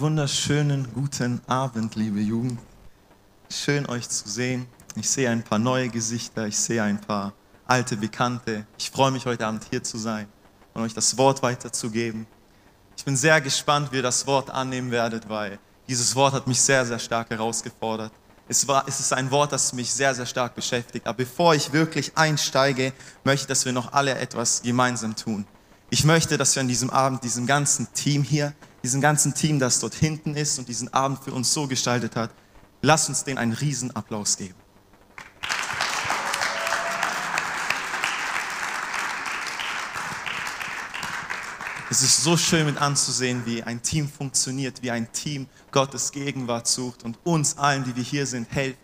Wunderschönen guten Abend, liebe Jugend. Schön euch zu sehen. Ich sehe ein paar neue Gesichter, ich sehe ein paar alte Bekannte. Ich freue mich heute Abend hier zu sein und euch das Wort weiterzugeben. Ich bin sehr gespannt, wie ihr das Wort annehmen werdet, weil dieses Wort hat mich sehr, sehr stark herausgefordert. Es, war, es ist ein Wort, das mich sehr, sehr stark beschäftigt. Aber bevor ich wirklich einsteige, möchte ich, dass wir noch alle etwas gemeinsam tun. Ich möchte, dass wir an diesem Abend diesem ganzen Team hier, diesem ganzen Team, das dort hinten ist und diesen Abend für uns so gestaltet hat, lasst uns denen einen Riesenapplaus geben. Es ist so schön mit anzusehen, wie ein Team funktioniert, wie ein Team Gottes Gegenwart sucht und uns allen, die wir hier sind, helfen,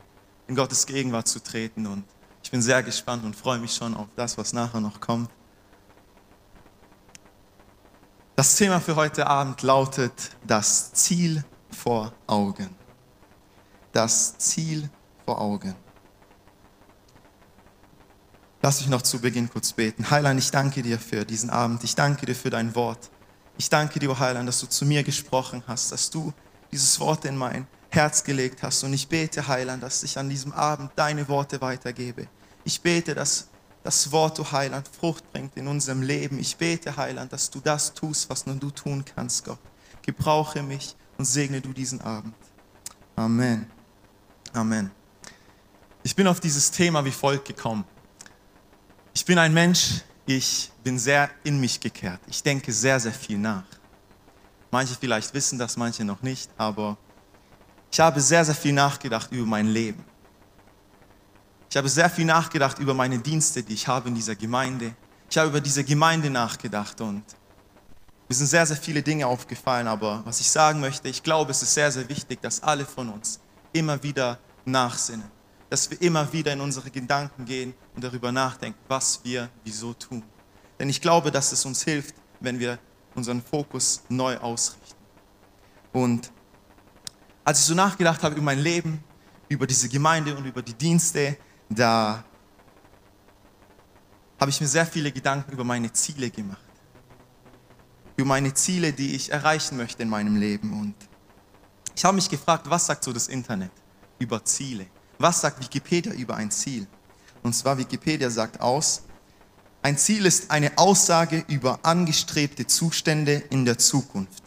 in Gottes Gegenwart zu treten. Und ich bin sehr gespannt und freue mich schon auf das, was nachher noch kommt. Das Thema für heute Abend lautet das Ziel vor Augen. Das Ziel vor Augen. Lass mich noch zu Beginn kurz beten. Heiland, ich danke dir für diesen Abend. Ich danke dir für dein Wort. Ich danke dir, Heiland, dass du zu mir gesprochen hast, dass du dieses Wort in mein Herz gelegt hast. Und ich bete, Heiland, dass ich an diesem Abend deine Worte weitergebe. Ich bete, dass das Wort, du Heiland, Frucht bringt in unserem Leben. Ich bete, Heiland, dass du das tust, was nur du tun kannst, Gott. Gebrauche mich und segne du diesen Abend. Amen. Amen. Ich bin auf dieses Thema wie folgt gekommen. Ich bin ein Mensch, ich bin sehr in mich gekehrt. Ich denke sehr, sehr viel nach. Manche vielleicht wissen das, manche noch nicht, aber ich habe sehr, sehr viel nachgedacht über mein Leben. Ich habe sehr viel nachgedacht über meine Dienste, die ich habe in dieser Gemeinde. Ich habe über diese Gemeinde nachgedacht und mir sind sehr, sehr viele Dinge aufgefallen, aber was ich sagen möchte, ich glaube, es ist sehr, sehr wichtig, dass alle von uns immer wieder nachsinnen dass wir immer wieder in unsere Gedanken gehen und darüber nachdenken, was wir wieso tun. Denn ich glaube, dass es uns hilft, wenn wir unseren Fokus neu ausrichten. Und als ich so nachgedacht habe über mein Leben, über diese Gemeinde und über die Dienste, da habe ich mir sehr viele Gedanken über meine Ziele gemacht. Über meine Ziele, die ich erreichen möchte in meinem Leben. Und ich habe mich gefragt, was sagt so das Internet über Ziele? Was sagt Wikipedia über ein Ziel? Und zwar Wikipedia sagt aus, ein Ziel ist eine Aussage über angestrebte Zustände in der Zukunft,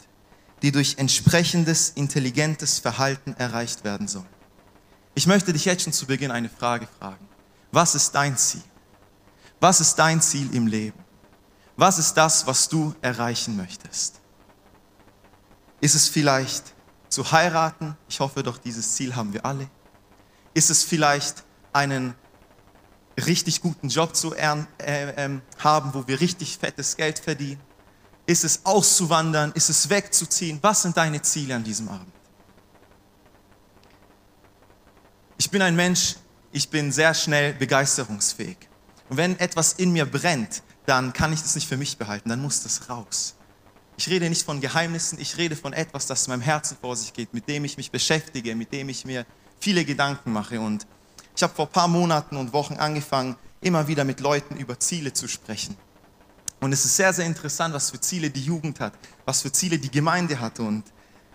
die durch entsprechendes intelligentes Verhalten erreicht werden sollen. Ich möchte dich jetzt schon zu Beginn eine Frage fragen. Was ist dein Ziel? Was ist dein Ziel im Leben? Was ist das, was du erreichen möchtest? Ist es vielleicht zu heiraten? Ich hoffe doch, dieses Ziel haben wir alle. Ist es vielleicht einen richtig guten Job zu äh, äh, haben, wo wir richtig fettes Geld verdienen? Ist es auszuwandern? Ist es wegzuziehen? Was sind deine Ziele an diesem Abend? Ich bin ein Mensch, ich bin sehr schnell begeisterungsfähig. Und wenn etwas in mir brennt, dann kann ich das nicht für mich behalten, dann muss das raus. Ich rede nicht von Geheimnissen, ich rede von etwas, das in meinem Herzen vor sich geht, mit dem ich mich beschäftige, mit dem ich mir viele Gedanken mache. Und ich habe vor ein paar Monaten und Wochen angefangen, immer wieder mit Leuten über Ziele zu sprechen. Und es ist sehr, sehr interessant, was für Ziele die Jugend hat, was für Ziele die Gemeinde hat. Und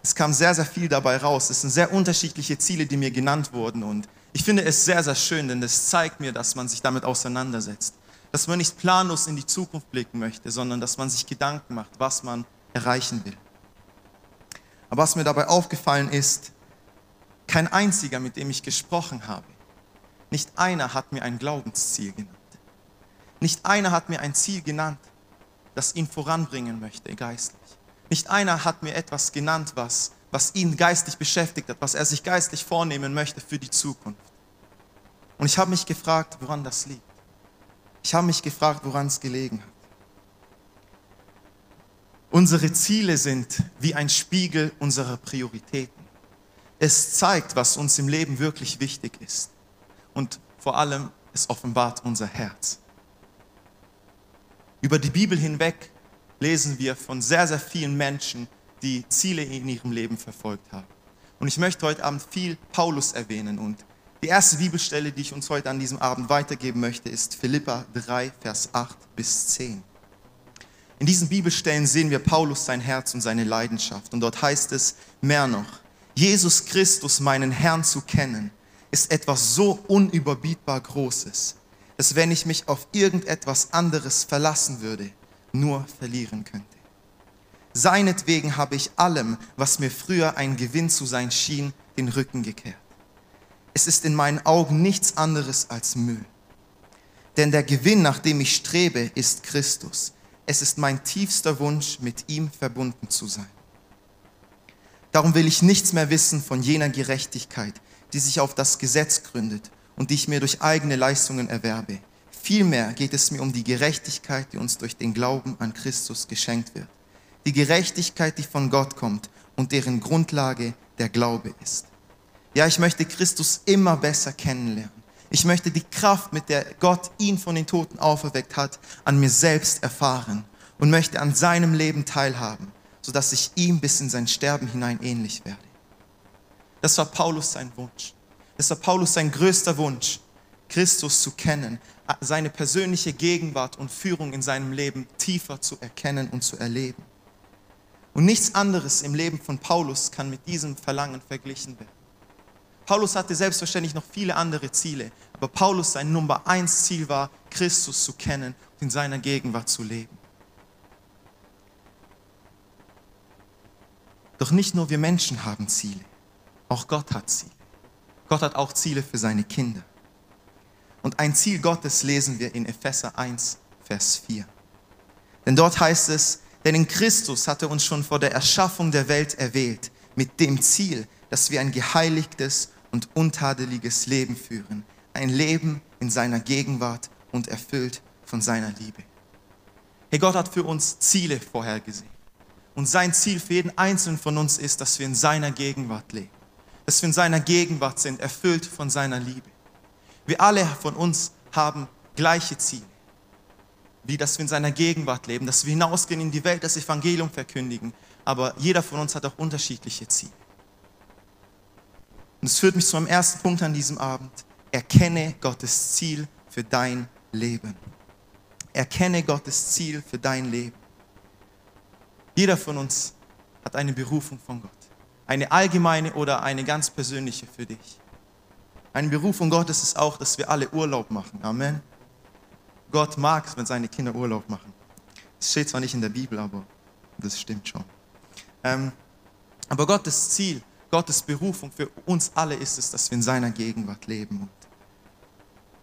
es kam sehr, sehr viel dabei raus. Es sind sehr unterschiedliche Ziele, die mir genannt wurden. Und ich finde es sehr, sehr schön, denn es zeigt mir, dass man sich damit auseinandersetzt. Dass man nicht planlos in die Zukunft blicken möchte, sondern dass man sich Gedanken macht, was man erreichen will. Aber was mir dabei aufgefallen ist, kein einziger, mit dem ich gesprochen habe. Nicht einer hat mir ein Glaubensziel genannt. Nicht einer hat mir ein Ziel genannt, das ihn voranbringen möchte, geistlich. Nicht einer hat mir etwas genannt, was, was ihn geistlich beschäftigt hat, was er sich geistlich vornehmen möchte für die Zukunft. Und ich habe mich gefragt, woran das liegt. Ich habe mich gefragt, woran es gelegen hat. Unsere Ziele sind wie ein Spiegel unserer Prioritäten. Es zeigt, was uns im Leben wirklich wichtig ist. Und vor allem, es offenbart unser Herz. Über die Bibel hinweg lesen wir von sehr, sehr vielen Menschen, die Ziele in ihrem Leben verfolgt haben. Und ich möchte heute Abend viel Paulus erwähnen. Und die erste Bibelstelle, die ich uns heute an diesem Abend weitergeben möchte, ist Philippa 3, Vers 8 bis 10. In diesen Bibelstellen sehen wir Paulus sein Herz und seine Leidenschaft. Und dort heißt es mehr noch, Jesus Christus, meinen Herrn zu kennen, ist etwas so unüberbietbar Großes, dass wenn ich mich auf irgendetwas anderes verlassen würde, nur verlieren könnte. Seinetwegen habe ich allem, was mir früher ein Gewinn zu sein schien, den Rücken gekehrt. Es ist in meinen Augen nichts anderes als Müll. Denn der Gewinn, nach dem ich strebe, ist Christus. Es ist mein tiefster Wunsch, mit ihm verbunden zu sein. Darum will ich nichts mehr wissen von jener Gerechtigkeit, die sich auf das Gesetz gründet und die ich mir durch eigene Leistungen erwerbe. Vielmehr geht es mir um die Gerechtigkeit, die uns durch den Glauben an Christus geschenkt wird. Die Gerechtigkeit, die von Gott kommt und deren Grundlage der Glaube ist. Ja, ich möchte Christus immer besser kennenlernen. Ich möchte die Kraft, mit der Gott ihn von den Toten auferweckt hat, an mir selbst erfahren und möchte an seinem Leben teilhaben, sodass ich ihm bis in sein Sterben hinein ähnlich werde. Das war Paulus sein Wunsch. Das war Paulus sein größter Wunsch, Christus zu kennen, seine persönliche Gegenwart und Führung in seinem Leben tiefer zu erkennen und zu erleben. Und nichts anderes im Leben von Paulus kann mit diesem Verlangen verglichen werden. Paulus hatte selbstverständlich noch viele andere Ziele, aber Paulus sein Nummer eins Ziel war, Christus zu kennen und in seiner Gegenwart zu leben. Doch nicht nur wir Menschen haben Ziele, auch Gott hat Ziele. Gott hat auch Ziele für seine Kinder. Und ein Ziel Gottes lesen wir in Epheser 1, Vers 4. Denn dort heißt es, denn in Christus hat er uns schon vor der Erschaffung der Welt erwählt, mit dem Ziel, dass wir ein geheiligtes und untadeliges Leben führen. Ein Leben in seiner Gegenwart und erfüllt von seiner Liebe. Hey, Gott hat für uns Ziele vorhergesehen. Und sein Ziel für jeden Einzelnen von uns ist, dass wir in seiner Gegenwart leben. Dass wir in seiner Gegenwart sind, erfüllt von seiner Liebe. Wir alle von uns haben gleiche Ziele wie dass wir in seiner Gegenwart leben, dass wir hinausgehen in die Welt, das Evangelium verkündigen. Aber jeder von uns hat auch unterschiedliche Ziele. Und es führt mich zu meinem ersten Punkt an diesem Abend. Erkenne Gottes Ziel für dein Leben. Erkenne Gottes Ziel für dein Leben. Jeder von uns hat eine Berufung von Gott. Eine allgemeine oder eine ganz persönliche für dich. Eine Berufung Gottes ist auch, dass wir alle Urlaub machen. Amen. Gott mag es, wenn seine Kinder Urlaub machen. Das steht zwar nicht in der Bibel, aber das stimmt schon. Ähm, aber Gottes Ziel, Gottes Berufung für uns alle ist es, dass wir in seiner Gegenwart leben. Und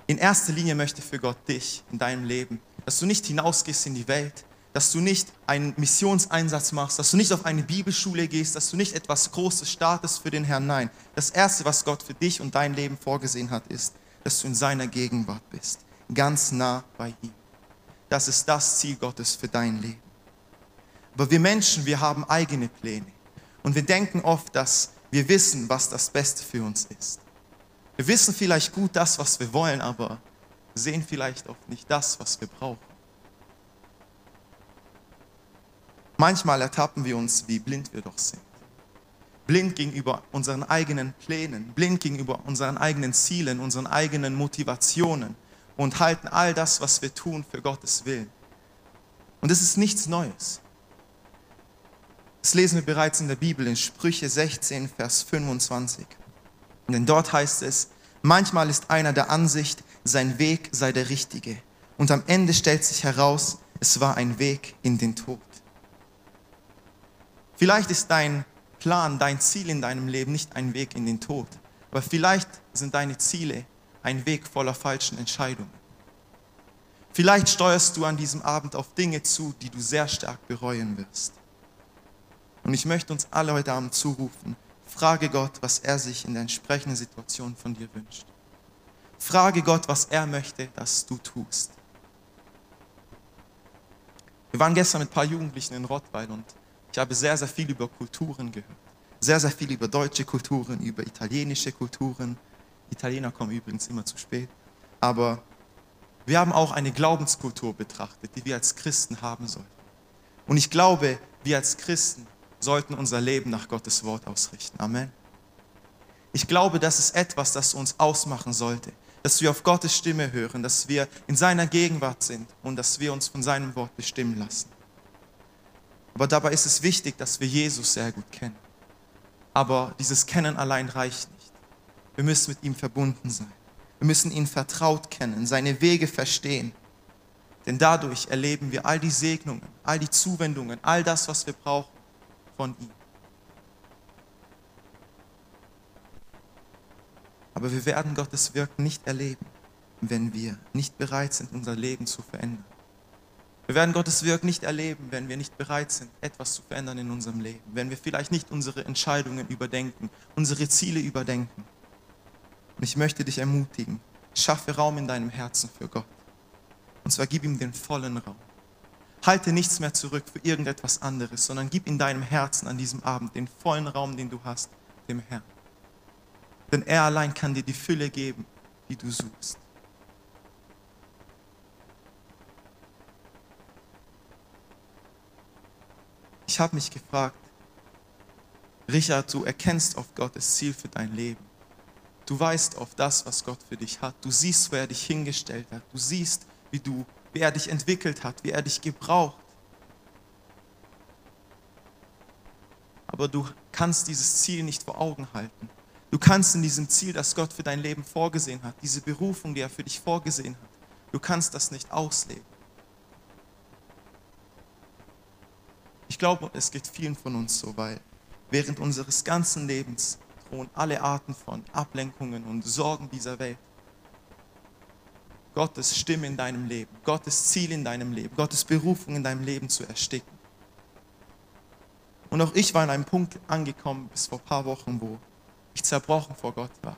in erster Linie möchte für Gott dich in deinem Leben, dass du nicht hinausgehst in die Welt, dass du nicht einen Missionseinsatz machst, dass du nicht auf eine Bibelschule gehst, dass du nicht etwas Großes startest für den Herrn. Nein, das Erste, was Gott für dich und dein Leben vorgesehen hat, ist, dass du in seiner Gegenwart bist ganz nah bei ihm. Das ist das Ziel Gottes für dein Leben. Aber wir Menschen, wir haben eigene Pläne. Und wir denken oft, dass wir wissen, was das Beste für uns ist. Wir wissen vielleicht gut das, was wir wollen, aber sehen vielleicht oft nicht das, was wir brauchen. Manchmal ertappen wir uns, wie blind wir doch sind. Blind gegenüber unseren eigenen Plänen, blind gegenüber unseren eigenen Zielen, unseren eigenen Motivationen und halten all das, was wir tun, für Gottes Willen. Und es ist nichts Neues. Das lesen wir bereits in der Bibel in Sprüche 16, Vers 25. Denn dort heißt es, manchmal ist einer der Ansicht, sein Weg sei der richtige. Und am Ende stellt sich heraus, es war ein Weg in den Tod. Vielleicht ist dein Plan, dein Ziel in deinem Leben nicht ein Weg in den Tod, aber vielleicht sind deine Ziele ein Weg voller falschen Entscheidungen. Vielleicht steuerst du an diesem Abend auf Dinge zu, die du sehr stark bereuen wirst. Und ich möchte uns alle heute Abend zurufen, frage Gott, was er sich in der entsprechenden Situation von dir wünscht. Frage Gott, was er möchte, dass du tust. Wir waren gestern mit ein paar Jugendlichen in Rottweil und habe sehr, sehr viel über Kulturen gehört. Sehr, sehr viel über deutsche Kulturen, über italienische Kulturen, Italiener kommen übrigens immer zu spät. Aber wir haben auch eine Glaubenskultur betrachtet, die wir als Christen haben sollten. Und ich glaube, wir als Christen sollten unser Leben nach Gottes Wort ausrichten. Amen. Ich glaube, das ist etwas, das uns ausmachen sollte, dass wir auf Gottes Stimme hören, dass wir in seiner Gegenwart sind und dass wir uns von seinem Wort bestimmen lassen. Aber dabei ist es wichtig, dass wir Jesus sehr gut kennen. Aber dieses Kennen allein reicht nicht. Wir müssen mit ihm verbunden sein. Wir müssen ihn vertraut kennen, seine Wege verstehen. Denn dadurch erleben wir all die Segnungen, all die Zuwendungen, all das, was wir brauchen von ihm. Aber wir werden Gottes Wirken nicht erleben, wenn wir nicht bereit sind, unser Leben zu verändern. Wir werden Gottes Wirken nicht erleben, wenn wir nicht bereit sind, etwas zu verändern in unserem Leben. Wenn wir vielleicht nicht unsere Entscheidungen überdenken, unsere Ziele überdenken. Und ich möchte dich ermutigen, schaffe Raum in deinem Herzen für Gott. Und zwar gib ihm den vollen Raum. Halte nichts mehr zurück für irgendetwas anderes, sondern gib in deinem Herzen an diesem Abend den vollen Raum, den du hast, dem Herrn. Denn er allein kann dir die Fülle geben, die du suchst. Ich habe mich gefragt, Richard, du erkennst auf Gottes Ziel für dein Leben. Du weißt auf das, was Gott für dich hat. Du siehst, wo er dich hingestellt hat. Du siehst, wie, du, wie er dich entwickelt hat, wie er dich gebraucht. Aber du kannst dieses Ziel nicht vor Augen halten. Du kannst in diesem Ziel, das Gott für dein Leben vorgesehen hat, diese Berufung, die er für dich vorgesehen hat, du kannst das nicht ausleben. Ich glaube, es geht vielen von uns so, weil während unseres ganzen Lebens drohen alle Arten von Ablenkungen und Sorgen dieser Welt. Gottes Stimme in deinem Leben, Gottes Ziel in deinem Leben, Gottes Berufung in deinem Leben zu ersticken. Und auch ich war an einem Punkt angekommen bis vor ein paar Wochen, wo ich zerbrochen vor Gott war.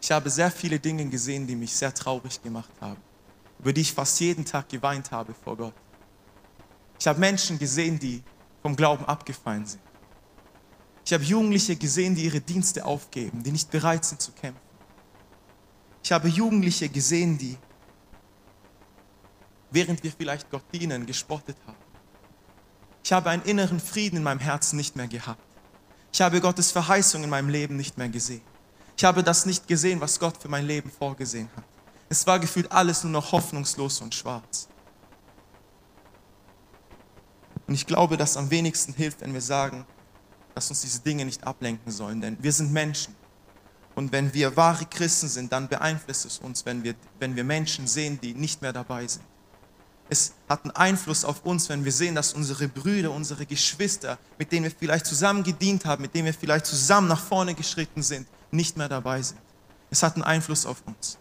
Ich habe sehr viele Dinge gesehen, die mich sehr traurig gemacht haben, über die ich fast jeden Tag geweint habe vor Gott. Ich habe Menschen gesehen, die vom Glauben abgefallen sind. Ich habe Jugendliche gesehen, die ihre Dienste aufgeben, die nicht bereit sind zu kämpfen. Ich habe Jugendliche gesehen, die, während wir vielleicht Gott dienen, gespottet haben. Ich habe einen inneren Frieden in meinem Herzen nicht mehr gehabt. Ich habe Gottes Verheißung in meinem Leben nicht mehr gesehen. Ich habe das nicht gesehen, was Gott für mein Leben vorgesehen hat. Es war gefühlt alles nur noch hoffnungslos und schwarz. Und ich glaube, dass am wenigsten hilft, wenn wir sagen, dass uns diese Dinge nicht ablenken sollen, denn wir sind Menschen. Und wenn wir wahre Christen sind, dann beeinflusst es uns, wenn wir, wenn wir Menschen sehen, die nicht mehr dabei sind. Es hat einen Einfluss auf uns, wenn wir sehen, dass unsere Brüder, unsere Geschwister, mit denen wir vielleicht zusammen gedient haben, mit denen wir vielleicht zusammen nach vorne geschritten sind, nicht mehr dabei sind. Es hat einen Einfluss auf uns.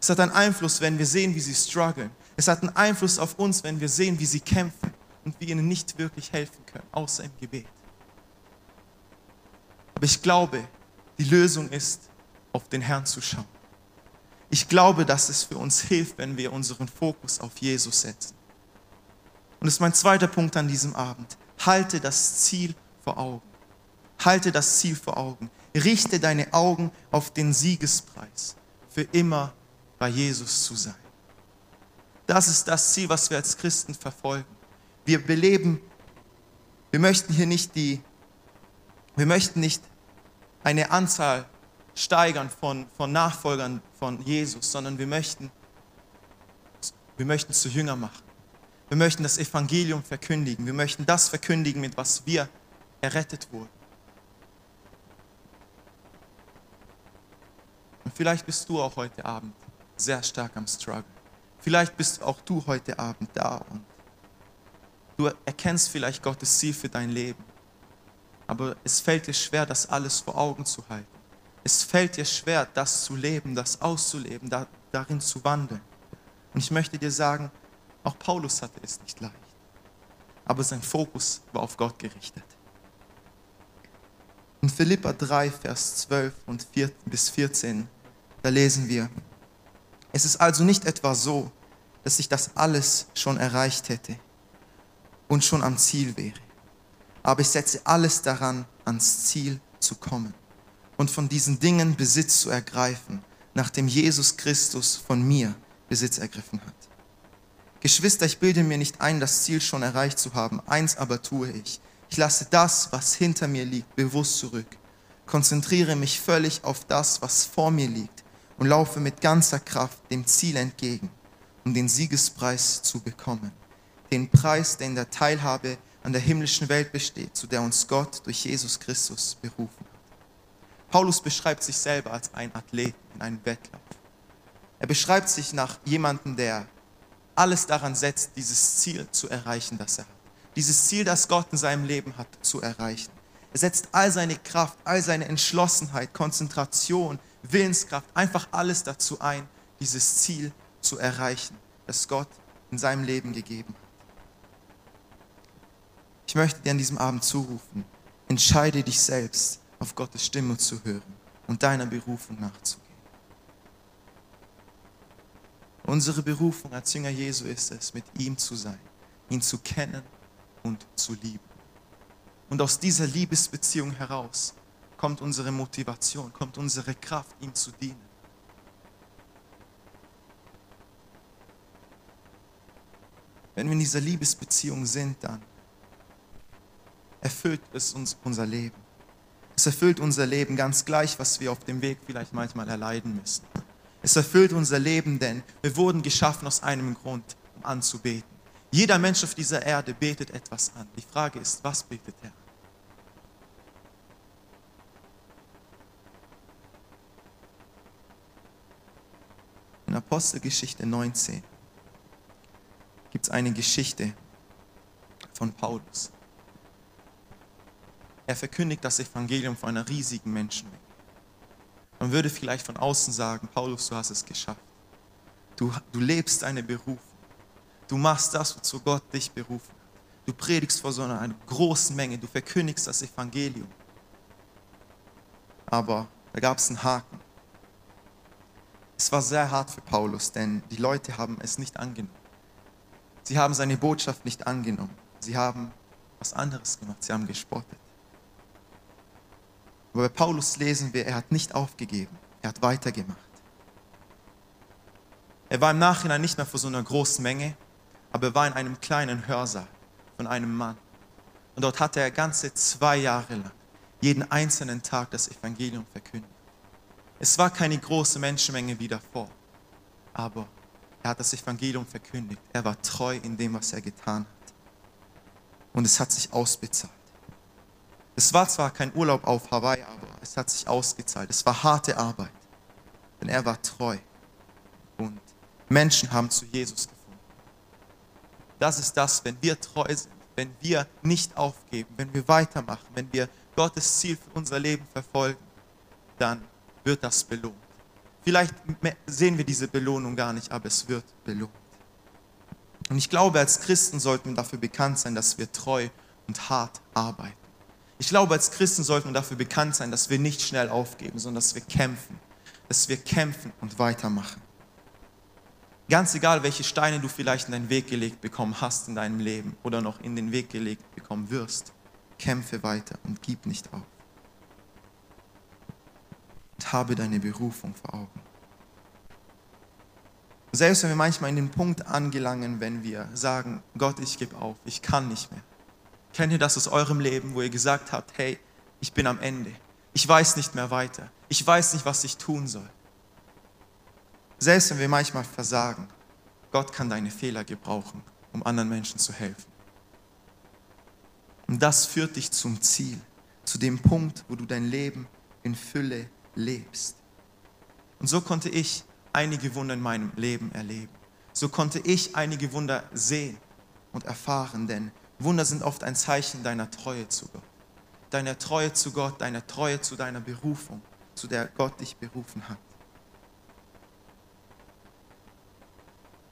Es hat einen Einfluss, wenn wir sehen, wie sie strugglen. Es hat einen Einfluss auf uns, wenn wir sehen, wie sie kämpfen und wir ihnen nicht wirklich helfen können, außer im Gebet. Aber ich glaube, die Lösung ist, auf den Herrn zu schauen. Ich glaube, dass es für uns hilft, wenn wir unseren Fokus auf Jesus setzen. Und das ist mein zweiter Punkt an diesem Abend. Halte das Ziel vor Augen. Halte das Ziel vor Augen. Richte deine Augen auf den Siegespreis, für immer bei Jesus zu sein. Das ist das Ziel, was wir als Christen verfolgen. Wir beleben, wir möchten hier nicht die, wir möchten nicht eine Anzahl steigern von, von Nachfolgern von Jesus, sondern wir möchten, wir möchten zu Jünger machen. Wir möchten das Evangelium verkündigen. Wir möchten das verkündigen, mit was wir errettet wurden. Und vielleicht bist du auch heute Abend sehr stark am Struggle. Vielleicht bist auch du heute Abend da und du erkennst vielleicht Gottes Ziel für dein Leben. Aber es fällt dir schwer, das alles vor Augen zu halten. Es fällt dir schwer, das zu leben, das auszuleben, da, darin zu wandeln. Und ich möchte dir sagen, auch Paulus hatte es nicht leicht. Aber sein Fokus war auf Gott gerichtet. In Philippa 3, Vers 12 und 4, bis 14, da lesen wir, es ist also nicht etwa so, dass ich das alles schon erreicht hätte und schon am Ziel wäre. Aber ich setze alles daran, ans Ziel zu kommen und von diesen Dingen Besitz zu ergreifen, nachdem Jesus Christus von mir Besitz ergriffen hat. Geschwister, ich bilde mir nicht ein, das Ziel schon erreicht zu haben. Eins aber tue ich. Ich lasse das, was hinter mir liegt, bewusst zurück, konzentriere mich völlig auf das, was vor mir liegt und laufe mit ganzer Kraft dem Ziel entgegen, um den Siegespreis zu bekommen. Den Preis, der in der Teilhabe an der himmlischen Welt besteht, zu der uns Gott durch Jesus Christus berufen hat. Paulus beschreibt sich selber als ein Athlet in einem Wettlauf. Er beschreibt sich nach jemandem, der alles daran setzt, dieses Ziel zu erreichen, das er hat. Dieses Ziel, das Gott in seinem Leben hat, zu erreichen. Er setzt all seine Kraft, all seine Entschlossenheit, Konzentration, Willenskraft, einfach alles dazu ein, dieses Ziel zu erreichen, das Gott in seinem Leben gegeben hat. Ich möchte dir an diesem Abend zurufen, entscheide dich selbst, auf Gottes Stimme zu hören und deiner Berufung nachzugehen. Unsere Berufung als Jünger Jesu ist es, mit ihm zu sein, ihn zu kennen und zu lieben. Und aus dieser Liebesbeziehung heraus kommt unsere Motivation, kommt unsere Kraft, ihm zu dienen. Wenn wir in dieser Liebesbeziehung sind, dann erfüllt es uns unser Leben. Es erfüllt unser Leben ganz gleich, was wir auf dem Weg vielleicht manchmal erleiden müssen. Es erfüllt unser Leben, denn wir wurden geschaffen aus einem Grund, um anzubeten. Jeder Mensch auf dieser Erde betet etwas an. Die Frage ist, was betet er? In Apostelgeschichte 19 gibt es eine Geschichte von Paulus. Er verkündigt das Evangelium vor einer riesigen Menschenmenge. Man würde vielleicht von außen sagen, Paulus, du hast es geschafft. Du, du lebst eine Berufung. Du machst das, wozu Gott dich berufen hat. Du predigst vor so einer großen Menge. Du verkündigst das Evangelium. Aber da gab es einen Haken. Es war sehr hart für Paulus, denn die Leute haben es nicht angenommen. Sie haben seine Botschaft nicht angenommen. Sie haben was anderes gemacht. Sie haben gespottet. Aber bei Paulus lesen wir, er hat nicht aufgegeben. Er hat weitergemacht. Er war im Nachhinein nicht mehr vor so einer großen Menge, aber er war in einem kleinen Hörsaal von einem Mann. Und dort hatte er ganze zwei Jahre lang jeden einzelnen Tag das Evangelium verkündet. Es war keine große Menschenmenge wie davor, aber er hat das Evangelium verkündigt. Er war treu in dem, was er getan hat. Und es hat sich ausbezahlt. Es war zwar kein Urlaub auf Hawaii, aber es hat sich ausgezahlt. Es war harte Arbeit, denn er war treu. Und Menschen haben zu Jesus gefunden. Das ist das, wenn wir treu sind, wenn wir nicht aufgeben, wenn wir weitermachen, wenn wir Gottes Ziel für unser Leben verfolgen, dann wird das belohnt. Vielleicht sehen wir diese Belohnung gar nicht, aber es wird belohnt. Und ich glaube, als Christen sollten wir dafür bekannt sein, dass wir treu und hart arbeiten. Ich glaube, als Christen sollten wir dafür bekannt sein, dass wir nicht schnell aufgeben, sondern dass wir kämpfen, dass wir kämpfen und weitermachen. Ganz egal, welche Steine du vielleicht in deinen Weg gelegt bekommen hast in deinem Leben oder noch in den Weg gelegt bekommen wirst, kämpfe weiter und gib nicht auf und habe deine Berufung vor Augen. Selbst wenn wir manchmal in den Punkt angelangen, wenn wir sagen, Gott, ich gebe auf, ich kann nicht mehr. Kennt ihr das aus eurem Leben, wo ihr gesagt habt, hey, ich bin am Ende, ich weiß nicht mehr weiter, ich weiß nicht, was ich tun soll. Selbst wenn wir manchmal versagen, Gott kann deine Fehler gebrauchen, um anderen Menschen zu helfen. Und das führt dich zum Ziel, zu dem Punkt, wo du dein Leben in Fülle lebst. Und so konnte ich einige Wunder in meinem Leben erleben. So konnte ich einige Wunder sehen und erfahren, denn Wunder sind oft ein Zeichen deiner Treue zu Gott. Deiner Treue zu Gott, deiner Treue zu deiner Berufung, zu der Gott dich berufen hat.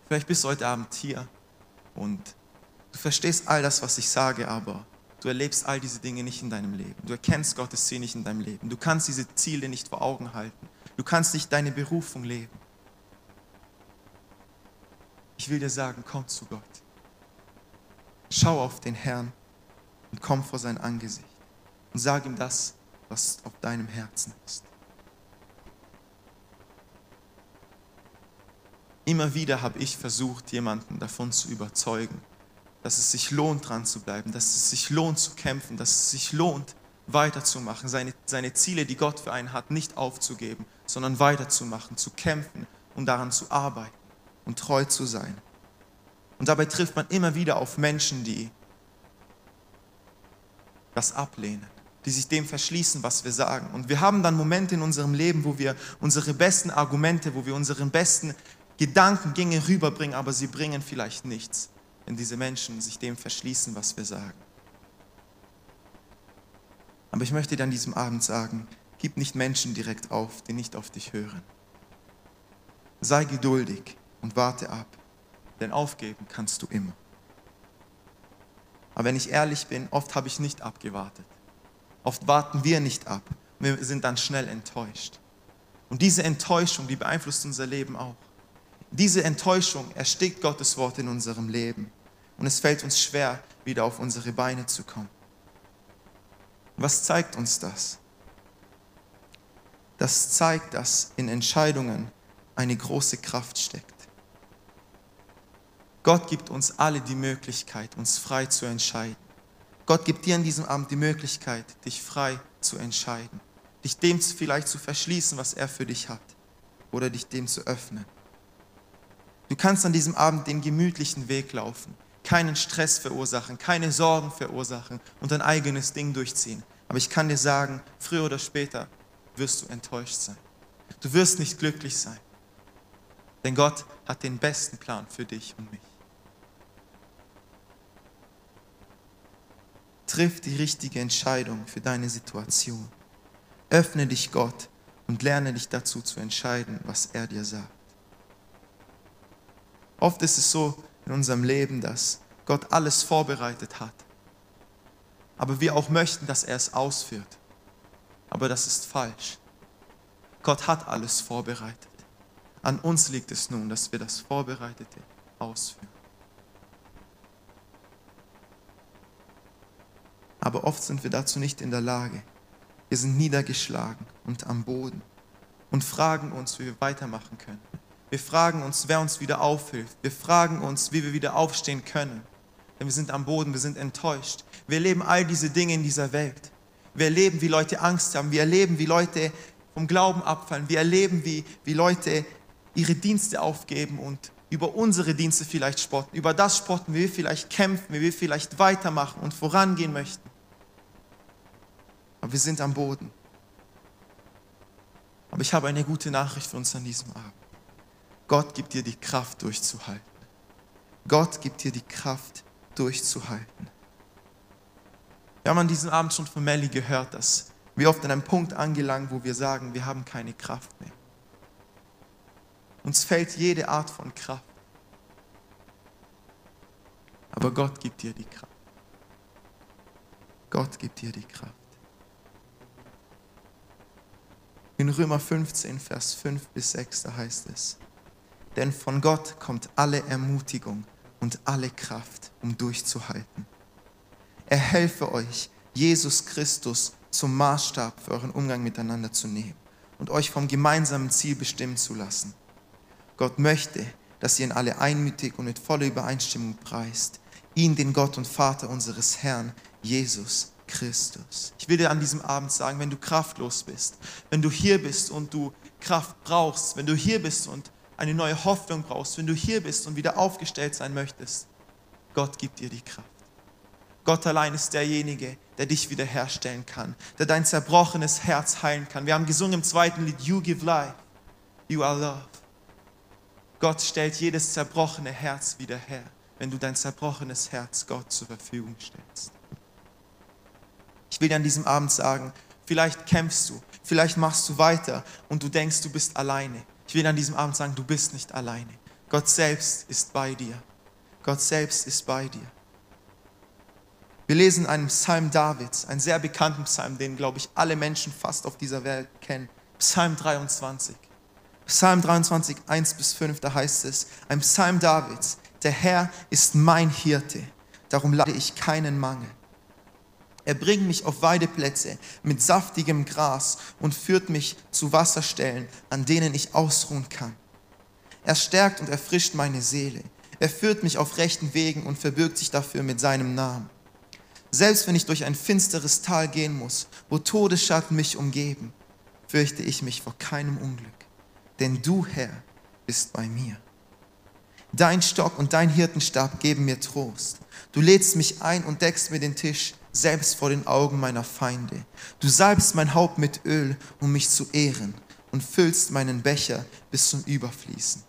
Vielleicht bist du heute Abend hier und du verstehst all das, was ich sage, aber Du erlebst all diese Dinge nicht in deinem Leben. Du erkennst Gottes Ziel nicht in deinem Leben. Du kannst diese Ziele nicht vor Augen halten. Du kannst nicht deine Berufung leben. Ich will dir sagen, komm zu Gott. Schau auf den Herrn und komm vor sein Angesicht und sag ihm das, was auf deinem Herzen ist. Immer wieder habe ich versucht, jemanden davon zu überzeugen, dass es sich lohnt, dran zu bleiben, dass es sich lohnt zu kämpfen, dass es sich lohnt, weiterzumachen, seine, seine Ziele, die Gott für einen hat, nicht aufzugeben, sondern weiterzumachen, zu kämpfen und daran zu arbeiten und treu zu sein. Und dabei trifft man immer wieder auf Menschen, die das ablehnen, die sich dem verschließen, was wir sagen. Und wir haben dann Momente in unserem Leben, wo wir unsere besten Argumente, wo wir unseren besten Gedankengänge rüberbringen, aber sie bringen vielleicht nichts, wenn diese Menschen sich dem verschließen, was wir sagen. Aber ich möchte dir an diesem Abend sagen, gib nicht Menschen direkt auf, die nicht auf dich hören. Sei geduldig und warte ab, denn aufgeben kannst du immer. Aber wenn ich ehrlich bin, oft habe ich nicht abgewartet. Oft warten wir nicht ab. Wir sind dann schnell enttäuscht. Und diese Enttäuschung, die beeinflusst unser Leben auch. Diese Enttäuschung erstickt Gottes Wort in unserem Leben. Und es fällt uns schwer, wieder auf unsere Beine zu kommen. Was zeigt uns das? Das zeigt, dass in Entscheidungen eine große Kraft steckt. Gott gibt uns alle die Möglichkeit, uns frei zu entscheiden. Gott gibt dir an diesem Abend die Möglichkeit, dich frei zu entscheiden, dich dem vielleicht zu verschließen, was er für dich hat, oder dich dem zu öffnen. Du kannst an diesem Abend den gemütlichen Weg laufen, keinen Stress verursachen, keine Sorgen verursachen und dein eigenes Ding durchziehen. Aber ich kann dir sagen, früher oder später wirst du enttäuscht sein. Du wirst nicht glücklich sein. Denn Gott hat den besten Plan für dich und mich. Triff die richtige Entscheidung für deine Situation. Öffne dich Gott und lerne dich dazu zu entscheiden, was er dir sagt. Oft ist es so in unserem Leben, dass Gott alles vorbereitet hat, aber wir auch möchten, dass er es ausführt. Aber das ist falsch. Gott hat alles vorbereitet. An uns liegt es nun, dass wir das Vorbereitete ausführen. Aber oft sind wir dazu nicht in der Lage. Wir sind niedergeschlagen und am Boden und fragen uns, wie wir weitermachen können. Wir fragen uns, wer uns wieder aufhilft. Wir fragen uns, wie wir wieder aufstehen können. Denn wir sind am Boden, wir sind enttäuscht. Wir erleben all diese Dinge in dieser Welt. Wir erleben, wie Leute Angst haben. Wir erleben, wie Leute vom Glauben abfallen. Wir erleben, wie, wie Leute ihre Dienste aufgeben und über unsere Dienste vielleicht spotten. Über das spotten, wie wir vielleicht kämpfen, wie wir vielleicht weitermachen und vorangehen möchten aber wir sind am Boden. Aber ich habe eine gute Nachricht für uns an diesem Abend. Gott gibt dir die Kraft durchzuhalten. Gott gibt dir die Kraft durchzuhalten. Wir haben an diesem Abend schon von Melly gehört, dass wir oft an einem Punkt angelangen, wo wir sagen, wir haben keine Kraft mehr. Uns fällt jede Art von Kraft. Aber Gott gibt dir die Kraft. Gott gibt dir die Kraft. In Römer 15, Vers 5 bis 6, da heißt es, denn von Gott kommt alle Ermutigung und alle Kraft, um durchzuhalten. Er helfe euch, Jesus Christus zum Maßstab für euren Umgang miteinander zu nehmen und euch vom gemeinsamen Ziel bestimmen zu lassen. Gott möchte, dass ihr ihn alle einmütig und mit voller Übereinstimmung preist, ihn, den Gott und Vater unseres Herrn, Jesus Christus. Ich will dir an diesem Abend sagen, wenn du kraftlos bist, wenn du hier bist und du Kraft brauchst, wenn du hier bist und eine neue Hoffnung brauchst, wenn du hier bist und wieder aufgestellt sein möchtest, Gott gibt dir die Kraft. Gott allein ist derjenige, der dich wiederherstellen kann, der dein zerbrochenes Herz heilen kann. Wir haben gesungen im zweiten Lied, You give life, you are love. Gott stellt jedes zerbrochene Herz wieder her, wenn du dein zerbrochenes Herz Gott zur Verfügung stellst. Ich will dir an diesem Abend sagen, vielleicht kämpfst du, vielleicht machst du weiter und du denkst, du bist alleine. Ich will dir an diesem Abend sagen, du bist nicht alleine. Gott selbst ist bei dir. Gott selbst ist bei dir. Wir lesen einen Psalm Davids, einen sehr bekannten Psalm, den, glaube ich, alle Menschen fast auf dieser Welt kennen. Psalm 23. Psalm 23, 1 bis 5, da heißt es, ein Psalm Davids, der Herr ist mein Hirte, darum leide ich keinen Mangel. Er bringt mich auf Weideplätze mit saftigem Gras und führt mich zu Wasserstellen, an denen ich ausruhen kann. Er stärkt und erfrischt meine Seele. Er führt mich auf rechten Wegen und verbirgt sich dafür mit seinem Namen. Selbst wenn ich durch ein finsteres Tal gehen muss, wo Todesschatten mich umgeben, fürchte ich mich vor keinem Unglück. Denn du, Herr, bist bei mir. Dein Stock und dein Hirtenstab geben mir Trost. Du lädst mich ein und deckst mir den Tisch selbst vor den Augen meiner Feinde. Du salbst mein Haupt mit Öl, um mich zu ehren, und füllst meinen Becher bis zum Überfließen.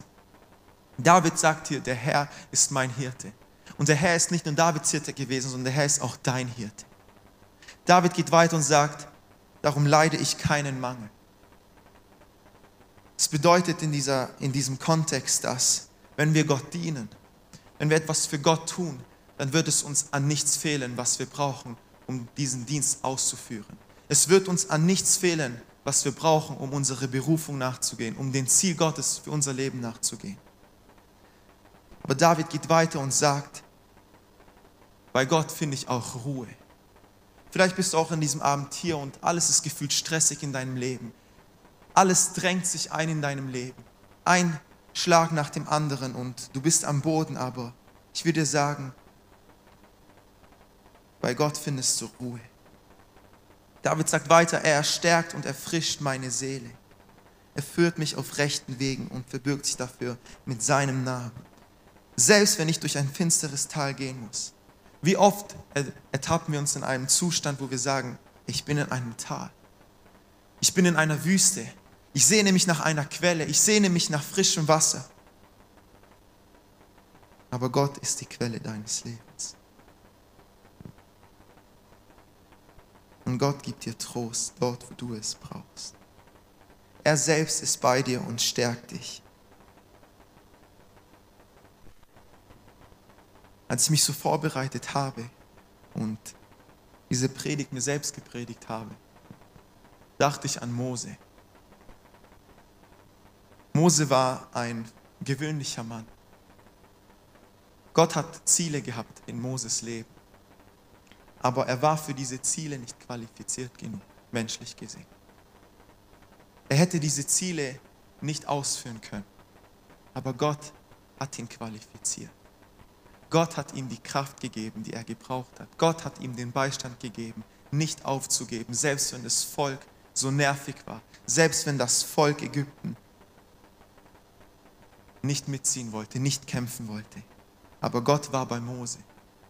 David sagt hier, der Herr ist mein Hirte. Und der Herr ist nicht nur Davids Hirte gewesen, sondern der Herr ist auch dein Hirte. David geht weiter und sagt, darum leide ich keinen Mangel. Es bedeutet in, dieser, in diesem Kontext, dass wenn wir Gott dienen, wenn wir etwas für Gott tun, dann wird es uns an nichts fehlen, was wir brauchen, um diesen Dienst auszuführen. Es wird uns an nichts fehlen, was wir brauchen, um unsere Berufung nachzugehen, um dem Ziel Gottes für unser Leben nachzugehen. Aber David geht weiter und sagt, bei Gott finde ich auch Ruhe. Vielleicht bist du auch in diesem Abend hier und alles ist gefühlt stressig in deinem Leben. Alles drängt sich ein in deinem Leben. Ein Schlag nach dem anderen und du bist am Boden, aber ich will dir sagen, bei Gott findest du Ruhe. David sagt weiter, er stärkt und erfrischt meine Seele. Er führt mich auf rechten Wegen und verbirgt sich dafür mit seinem Namen. Selbst wenn ich durch ein finsteres Tal gehen muss. Wie oft ertappen wir uns in einem Zustand, wo wir sagen, ich bin in einem Tal. Ich bin in einer Wüste. Ich sehne mich nach einer Quelle. Ich sehne mich nach frischem Wasser. Aber Gott ist die Quelle deines Lebens. Und Gott gibt dir Trost dort, wo du es brauchst. Er selbst ist bei dir und stärkt dich. Als ich mich so vorbereitet habe und diese Predigt mir selbst gepredigt habe, dachte ich an Mose. Mose war ein gewöhnlicher Mann. Gott hat Ziele gehabt in Moses Leben aber er war für diese Ziele nicht qualifiziert genug, menschlich gesehen. Er hätte diese Ziele nicht ausführen können, aber Gott hat ihn qualifiziert. Gott hat ihm die Kraft gegeben, die er gebraucht hat. Gott hat ihm den Beistand gegeben, nicht aufzugeben, selbst wenn das Volk so nervig war, selbst wenn das Volk Ägypten nicht mitziehen wollte, nicht kämpfen wollte. Aber Gott war bei Mose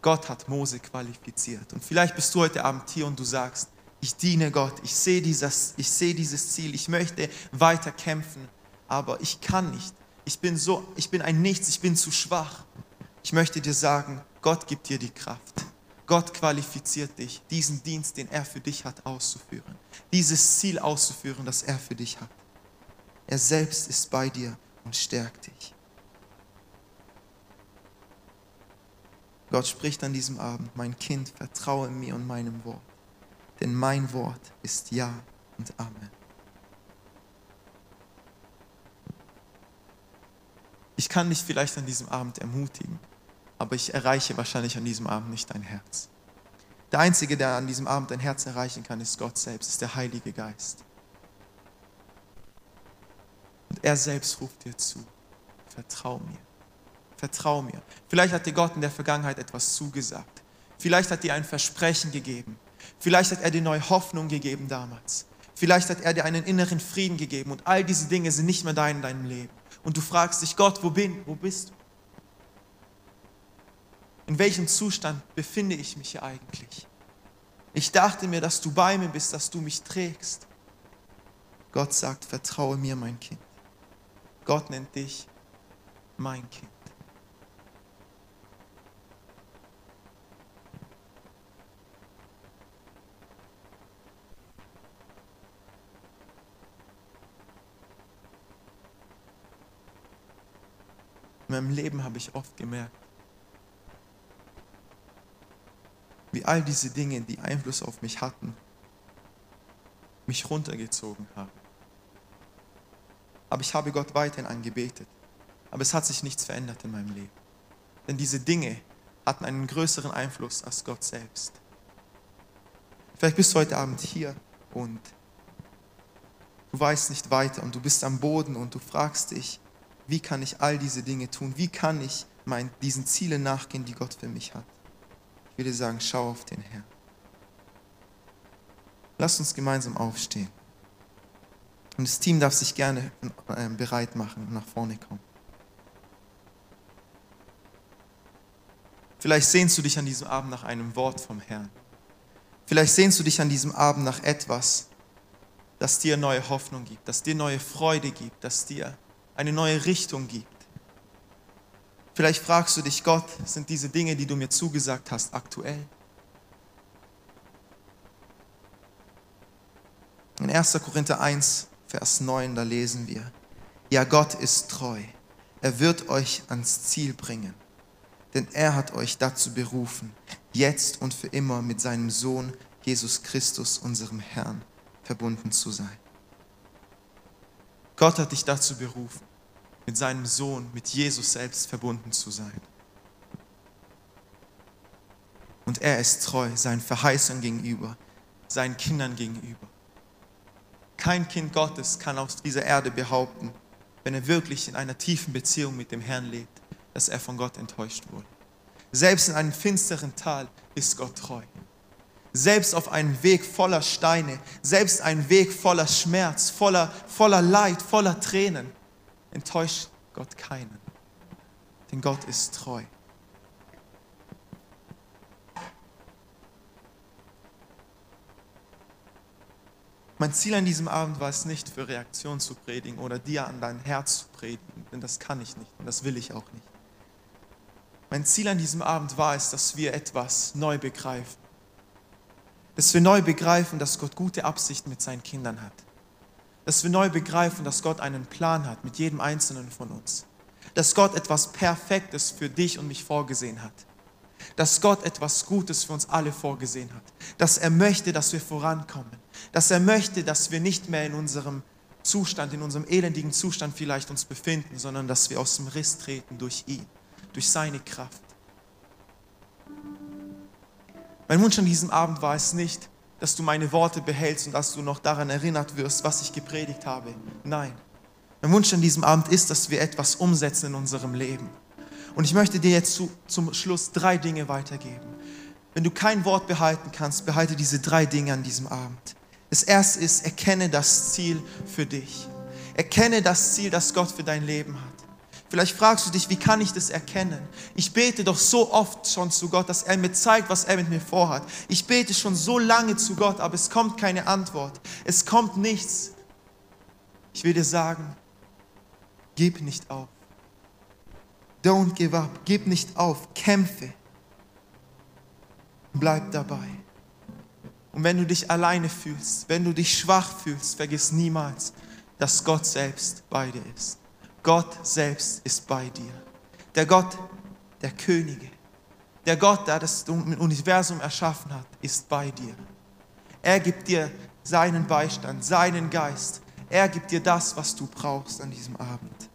Gott hat Mose qualifiziert. Und vielleicht bist du heute Abend hier und du sagst, ich diene Gott, ich sehe dieses, ich sehe dieses Ziel, ich möchte weiter kämpfen, aber ich kann nicht. Ich bin so, ich bin ein Nichts, ich bin zu schwach. Ich möchte dir sagen, Gott gibt dir die Kraft. Gott qualifiziert dich, diesen Dienst, den er für dich hat, auszuführen. Dieses Ziel auszuführen, das er für dich hat. Er selbst ist bei dir und stärkt dich. Gott spricht an diesem Abend, mein Kind, vertraue mir und meinem Wort, denn mein Wort ist Ja und Amen. Ich kann dich vielleicht an diesem Abend ermutigen, aber ich erreiche wahrscheinlich an diesem Abend nicht dein Herz. Der Einzige, der an diesem Abend dein Herz erreichen kann, ist Gott selbst, ist der Heilige Geist. Und er selbst ruft dir zu, vertrau mir. Vertrau mir. Vielleicht hat dir Gott in der Vergangenheit etwas zugesagt. Vielleicht hat dir ein Versprechen gegeben. Vielleicht hat er dir neue Hoffnung gegeben damals. Vielleicht hat er dir einen inneren Frieden gegeben und all diese Dinge sind nicht mehr dein in deinem Leben. Und du fragst dich, Gott, wo bin, wo bist du? In welchem Zustand befinde ich mich hier eigentlich? Ich dachte mir, dass du bei mir bist, dass du mich trägst. Gott sagt, vertraue mir, mein Kind. Gott nennt dich mein Kind. In meinem Leben habe ich oft gemerkt, wie all diese Dinge, die Einfluss auf mich hatten, mich runtergezogen haben. Aber ich habe Gott weiterhin angebetet. Aber es hat sich nichts verändert in meinem Leben. Denn diese Dinge hatten einen größeren Einfluss als Gott selbst. Vielleicht bist du heute Abend hier und du weißt nicht weiter und du bist am Boden und du fragst dich, wie kann ich all diese Dinge tun? Wie kann ich mein, diesen Zielen nachgehen, die Gott für mich hat? Ich würde sagen, schau auf den Herrn. Lass uns gemeinsam aufstehen. Und das Team darf sich gerne ähm, bereit machen und nach vorne kommen. Vielleicht sehnst du dich an diesem Abend nach einem Wort vom Herrn. Vielleicht sehnst du dich an diesem Abend nach etwas, das dir neue Hoffnung gibt, das dir neue Freude gibt, das dir eine neue Richtung gibt. Vielleicht fragst du dich, Gott, sind diese Dinge, die du mir zugesagt hast, aktuell? In 1. Korinther 1, Vers 9, da lesen wir, ja, Gott ist treu. Er wird euch ans Ziel bringen, denn er hat euch dazu berufen, jetzt und für immer mit seinem Sohn Jesus Christus, unserem Herrn, verbunden zu sein. Gott hat dich dazu berufen, mit seinem Sohn, mit Jesus selbst verbunden zu sein. Und er ist treu seinen Verheißungen gegenüber, seinen Kindern gegenüber. Kein Kind Gottes kann aus dieser Erde behaupten, wenn er wirklich in einer tiefen Beziehung mit dem Herrn lebt, dass er von Gott enttäuscht wurde. Selbst in einem finsteren Tal ist Gott treu. Selbst auf einem Weg voller Steine, selbst ein Weg voller Schmerz, voller, voller Leid, voller Tränen, enttäuscht Gott keinen. Denn Gott ist treu. Mein Ziel an diesem Abend war es nicht, für Reaktion zu predigen oder dir an dein Herz zu predigen, denn das kann ich nicht und das will ich auch nicht. Mein Ziel an diesem Abend war es, dass wir etwas neu begreifen. Dass wir neu begreifen, dass Gott gute Absichten mit seinen Kindern hat. Dass wir neu begreifen, dass Gott einen Plan hat mit jedem Einzelnen von uns. Dass Gott etwas Perfektes für dich und mich vorgesehen hat dass Gott etwas Gutes für uns alle vorgesehen hat. Dass er möchte, dass wir vorankommen. Dass er möchte, dass wir nicht mehr in unserem Zustand, in unserem elendigen Zustand vielleicht uns befinden, sondern dass wir aus dem Riss treten durch ihn, durch seine Kraft. Mein Wunsch an diesem Abend war es nicht, dass du meine Worte behältst und dass du noch daran erinnert wirst, was ich gepredigt habe. Nein. Mein Wunsch an diesem Abend ist, dass wir etwas umsetzen in unserem Leben. Und ich möchte dir jetzt zu, zum Schluss drei Dinge weitergeben. Wenn du kein Wort behalten kannst, behalte diese drei Dinge an diesem Abend. Das erste ist, erkenne das Ziel für dich. Erkenne das Ziel, das Gott für dein Leben hat. Vielleicht fragst du dich, wie kann ich das erkennen? Ich bete doch so oft schon zu Gott, dass er mir zeigt, was er mit mir vorhat. Ich bete schon so lange zu Gott, aber es kommt keine Antwort. Es kommt nichts. Ich will dir sagen, gib nicht auf. Don't give up. Gib nicht auf. Kämpfe. Bleib dabei. Und wenn du dich alleine fühlst, wenn du dich schwach fühlst, vergiss niemals, dass Gott selbst bei dir ist. Gott selbst ist bei dir. Der Gott der Könige, der Gott, der das Universum erschaffen hat, ist bei dir. Er gibt dir seinen Beistand, seinen Geist. Er gibt dir das, was du brauchst an diesem Abend.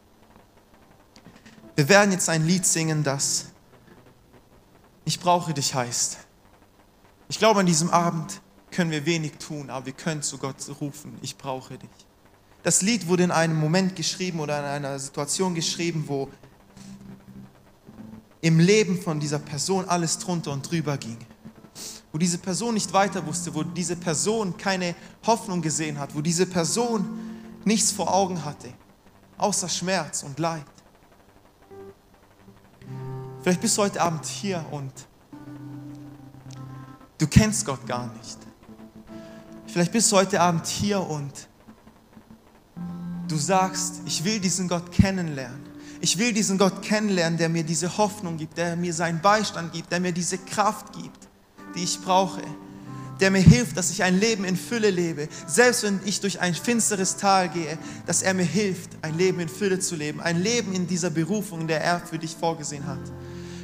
Wir werden jetzt ein Lied singen, das Ich brauche dich heißt. Ich glaube, an diesem Abend können wir wenig tun, aber wir können zu Gott rufen, ich brauche dich. Das Lied wurde in einem Moment geschrieben oder in einer Situation geschrieben, wo im Leben von dieser Person alles drunter und drüber ging. Wo diese Person nicht weiter wusste, wo diese Person keine Hoffnung gesehen hat, wo diese Person nichts vor Augen hatte, außer Schmerz und Leid. Vielleicht bist du heute Abend hier und du kennst Gott gar nicht. Vielleicht bist du heute Abend hier und du sagst, ich will diesen Gott kennenlernen. Ich will diesen Gott kennenlernen, der mir diese Hoffnung gibt, der mir seinen Beistand gibt, der mir diese Kraft gibt, die ich brauche, der mir hilft, dass ich ein Leben in Fülle lebe, selbst wenn ich durch ein finsteres Tal gehe, dass er mir hilft, ein Leben in Fülle zu leben, ein Leben in dieser Berufung, der er für dich vorgesehen hat.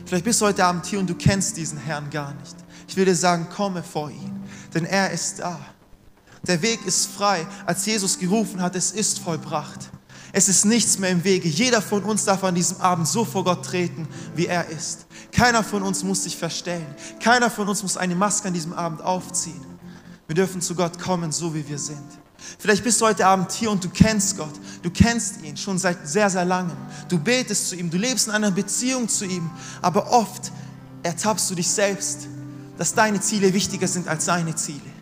Vielleicht bist du heute Abend hier und du kennst diesen Herrn gar nicht. Ich will dir sagen, komme vor ihn, denn er ist da. Der Weg ist frei. Als Jesus gerufen hat, es ist vollbracht. Es ist nichts mehr im Wege. Jeder von uns darf an diesem Abend so vor Gott treten, wie er ist. Keiner von uns muss sich verstellen. Keiner von uns muss eine Maske an diesem Abend aufziehen. Wir dürfen zu Gott kommen, so wie wir sind. Vielleicht bist du heute Abend hier und du kennst Gott. Du kennst ihn schon seit sehr, sehr langem. Du betest zu ihm. Du lebst in einer Beziehung zu ihm. Aber oft ertappst du dich selbst, dass deine Ziele wichtiger sind als seine Ziele.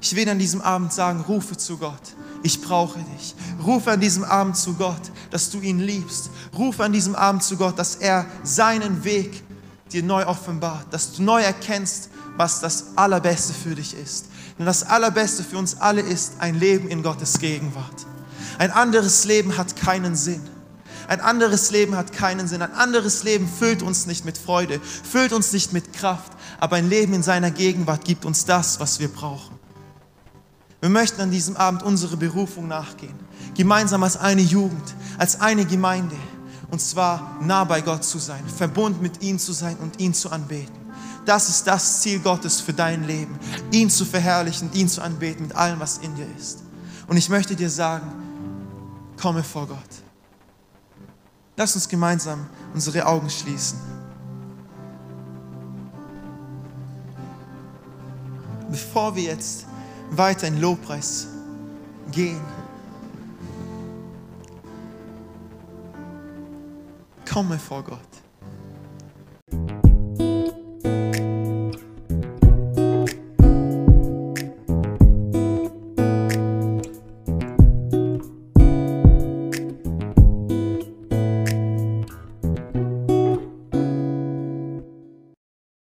Ich will an diesem Abend sagen, rufe zu Gott. Ich brauche dich. Rufe an diesem Abend zu Gott, dass du ihn liebst. Rufe an diesem Abend zu Gott, dass er seinen Weg dir neu offenbart, dass du neu erkennst, was das Allerbeste für dich ist. Denn das Allerbeste für uns alle ist ein Leben in Gottes Gegenwart. Ein anderes Leben hat keinen Sinn. Ein anderes Leben hat keinen Sinn. Ein anderes Leben füllt uns nicht mit Freude, füllt uns nicht mit Kraft. Aber ein Leben in seiner Gegenwart gibt uns das, was wir brauchen. Wir möchten an diesem Abend unsere Berufung nachgehen. Gemeinsam als eine Jugend, als eine Gemeinde. Und zwar nah bei Gott zu sein, verbunden mit ihm zu sein und ihn zu anbeten. Das ist das Ziel Gottes für dein Leben. Ihn zu verherrlichen, ihn zu anbeten mit allem, was in dir ist. Und ich möchte dir sagen, komme vor Gott. Lass uns gemeinsam unsere Augen schließen. Bevor wir jetzt weiter in Lobpreis gehen. Komme vor Gott.